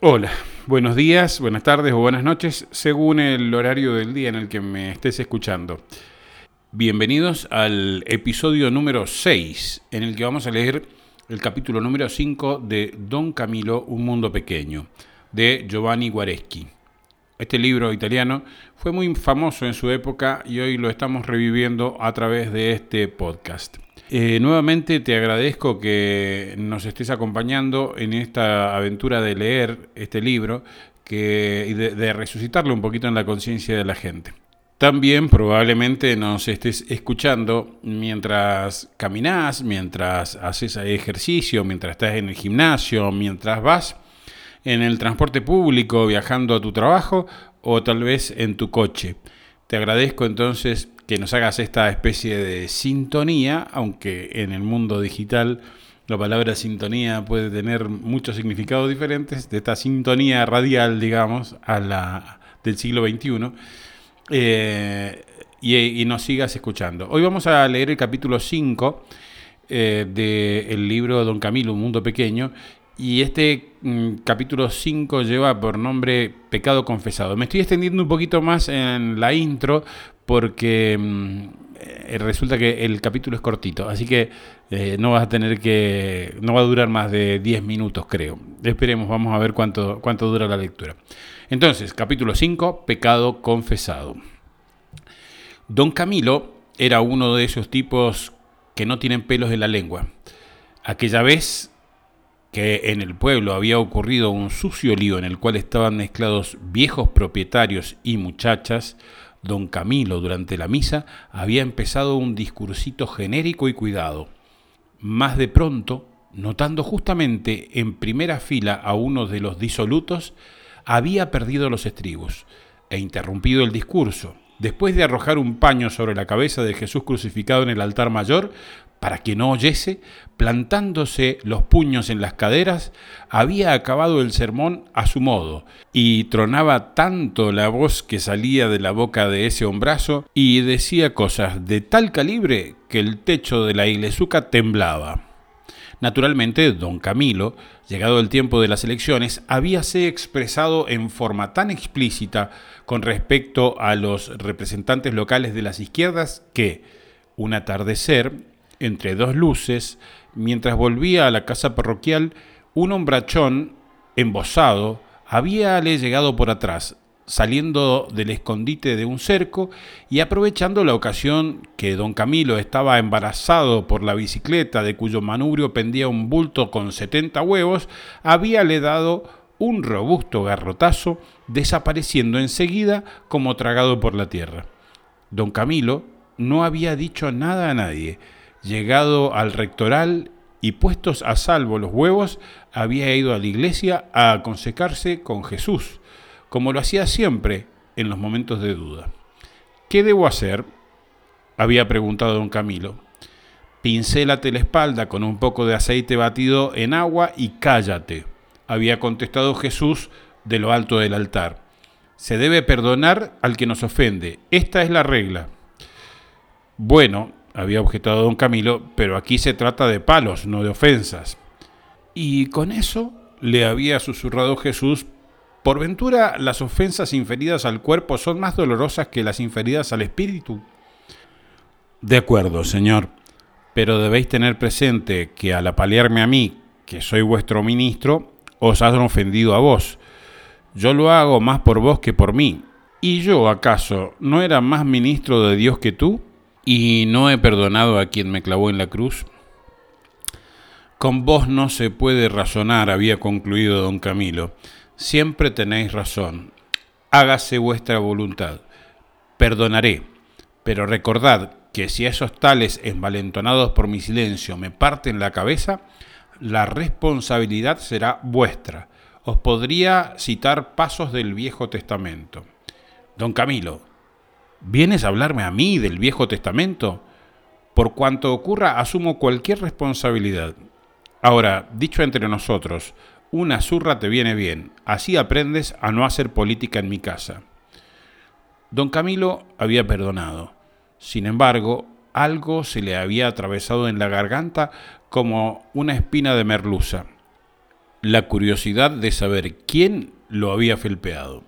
Hola, buenos días, buenas tardes o buenas noches, según el horario del día en el que me estés escuchando. Bienvenidos al episodio número 6, en el que vamos a leer el capítulo número 5 de Don Camilo, Un Mundo Pequeño, de Giovanni Guareschi. Este libro italiano fue muy famoso en su época y hoy lo estamos reviviendo a través de este podcast. Eh, nuevamente te agradezco que nos estés acompañando en esta aventura de leer este libro que, y de, resucitarlo un poquito en la conciencia de la gente. También probablemente nos estés escuchando mientras caminas, mientras haces ejercicio, mientras estás en el gimnasio, mientras vas en el transporte público viajando a tu trabajo o tal vez en tu coche. Te agradezco entonces que nos hagas esta especie de sintonía, aunque en el mundo digital la palabra sintonía puede tener muchos significados diferentes, de esta sintonía radial, digamos, a la del siglo XXI, eh, y, nos sigas escuchando. Hoy vamos a leer el capítulo 5 eh, del libro Don Camilo, Un Mundo Pequeño, y este mm, capítulo 5 lleva por nombre Pecado Confesado. Me estoy extendiendo un poquito más en la intro porque mm, eh, resulta que el capítulo es cortito, así que eh, no vas a tener que, no va a durar más de 10 minutos creo. Esperemos, vamos a ver cuánto, cuánto dura la lectura. Entonces, capítulo 5, pecado confesado. Don Camilo era uno de esos tipos que no tienen pelos en la lengua. Aquella vez que en el pueblo había ocurrido un sucio lío en el cual estaban mezclados viejos propietarios y muchachas, don Camilo durante la misa había empezado un discursito genérico y cuidado. Más de pronto, notando justamente en primera fila a uno de los disolutos, había perdido los estribos e interrumpido el discurso. Después de arrojar un paño sobre la cabeza de Jesús crucificado en el altar mayor, para que no oyese, plantándose los puños en las caderas, había acabado el sermón a su modo, y tronaba tanto la voz que salía de la boca de ese hombrazo, y decía cosas de tal calibre que el techo de la iglesuca temblaba. Naturalmente, don Camilo, llegado el tiempo de las elecciones, habíase expresado en forma tan explícita con respecto a los representantes locales de las izquierdas que, un atardecer, entre dos luces, mientras volvía a la casa parroquial, un hombrachón, embosado, habíale llegado por atrás, saliendo del escondite de un cerco y aprovechando la ocasión que don Camilo estaba embarazado por la bicicleta de cuyo manubrio pendía un bulto con setenta huevos, habíale dado un robusto garrotazo, desapareciendo enseguida como tragado por la tierra. Don Camilo no había dicho nada a nadie, llegado al rectoral y puestos a salvo los huevos, había ido a la iglesia a aconsejarse con Jesús, como lo hacía siempre en los momentos de duda. ¿Qué debo hacer? había preguntado don Camilo. Pincélate la espalda con un poco de aceite batido en agua y cállate, había contestado Jesús de lo alto del altar. Se debe perdonar al que nos ofende. Esta es la regla. Bueno, había objetado don Camilo, pero aquí se trata de palos, no de ofensas. Y con eso le había susurrado Jesús, por ventura las ofensas inferidas al cuerpo son más dolorosas que las inferidas al espíritu. De acuerdo, Señor, pero debéis tener presente que al apalearme a mí, que soy vuestro ministro, os han ofendido a vos. Yo lo hago más por vos que por mí. ¿Y yo acaso no era más ministro de Dios que tú? y no he perdonado a quien me clavó en la cruz. Con vos no se puede razonar, había concluido don Camilo. Siempre tenéis razón. Hágase vuestra voluntad. Perdonaré, pero recordad que si esos tales envalentonados por mi silencio me parten la cabeza, la responsabilidad será vuestra. Os podría citar pasos del Viejo Testamento. Don Camilo, ¿Vienes a hablarme a mí del Viejo Testamento? Por cuanto ocurra, asumo cualquier responsabilidad. Ahora, dicho entre nosotros, una zurra te viene bien, así aprendes a no hacer política en mi casa. Don Camilo había perdonado. Sin embargo, algo se le había atravesado en la garganta como una espina de merluza. la curiosidad de saber quién lo había felpeado.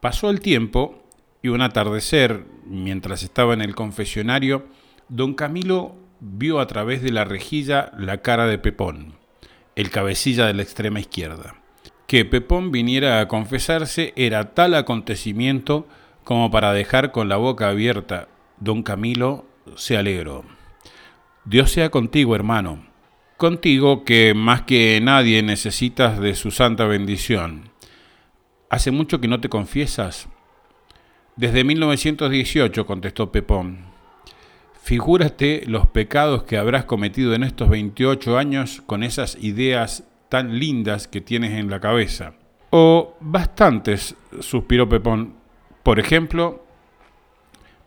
Pasó el tiempo y un atardecer, mientras estaba en el confesionario, don Camilo vio a través de la rejilla la cara de Pepón, el cabecilla de la extrema izquierda. Que Pepón viniera a confesarse era tal acontecimiento como para dejar con la boca abierta. Don Camilo se alegró. Dios sea contigo, hermano. Contigo que más que nadie necesitas de su santa bendición. ¿Hace mucho que no te confiesas? Desde 1918, contestó Pepón. Figúrate los pecados que habrás cometido en estos 28 años con esas ideas tan lindas que tienes en la cabeza. O bastantes, suspiró Pepón. Por ejemplo,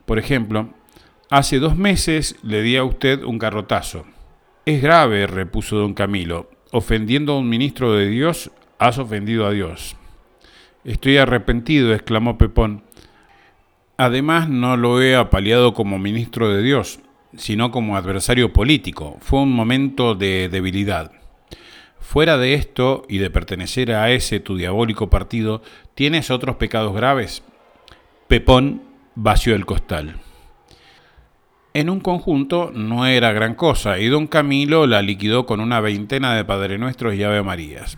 por ejemplo, hace dos meses le di a usted un garrotazo. Es grave, repuso don Camilo. Ofendiendo a un ministro de Dios, has ofendido a Dios. Estoy arrepentido, exclamó Pepón. Además, no lo he apaleado como ministro de Dios, sino como adversario político. Fue un momento de debilidad. Fuera de esto y de pertenecer a ese tu diabólico partido, ¿tienes otros pecados graves? Pepón vació el costal. En un conjunto no era gran cosa y don Camilo la liquidó con una veintena de Padre Nuestros y Ave Marías.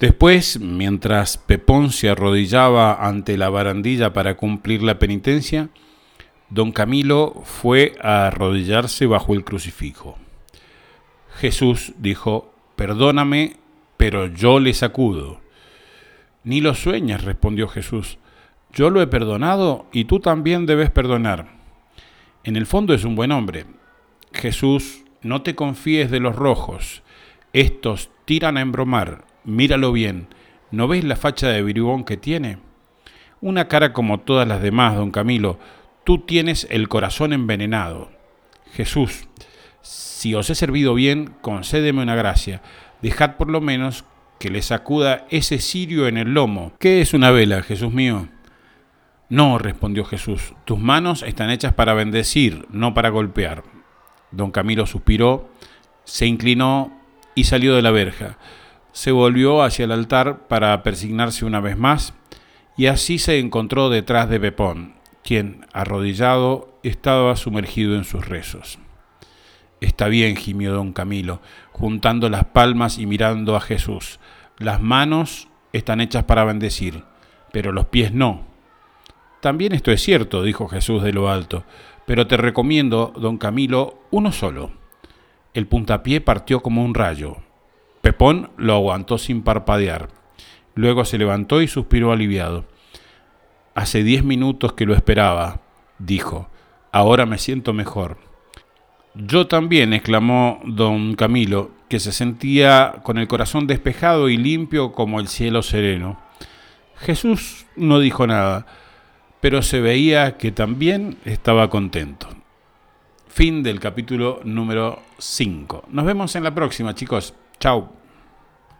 Después, mientras Pepón se arrodillaba ante la barandilla para cumplir la penitencia, don Camilo fue a arrodillarse bajo el crucifijo. Jesús dijo, perdóname, pero yo le sacudo. Ni lo sueñas, respondió Jesús. Yo lo he perdonado y tú también debes perdonar. En el fondo es un buen hombre. Jesús, no te confíes de los rojos. Estos tiran a embromar Míralo bien. ¿No ves la facha de bribón que tiene? Una cara como todas las demás, don Camilo. Tú tienes el corazón envenenado. Jesús, si os he servido bien, concédeme una gracia. Dejad por lo menos que le sacuda ese cirio en el lomo. ¿Qué es una vela, Jesús mío? No, respondió Jesús, tus manos están hechas para bendecir, no para golpear. Don Camilo suspiró, se inclinó y salió de la verja se volvió hacia el altar para persignarse una vez más, y así se encontró detrás de Pepón, quien, arrodillado, estaba sumergido en sus rezos. Está bien, gimió don Camilo, juntando las palmas y mirando a Jesús. Las manos están hechas para bendecir, pero los pies no. También esto es cierto, dijo Jesús de lo alto, pero te recomiendo, don Camilo, uno solo. El puntapié partió como un rayo, Pepón lo aguantó sin parpadear. Luego se levantó y suspiró aliviado. Hace diez minutos que lo esperaba, dijo. Ahora me siento mejor. Yo también, exclamó don Camilo, que se sentía con el corazón despejado y limpio como el cielo sereno. Jesús no dijo nada, pero se veía que también estaba contento. Fin del capítulo número 5. Nos vemos en la próxima, chicos. Chao.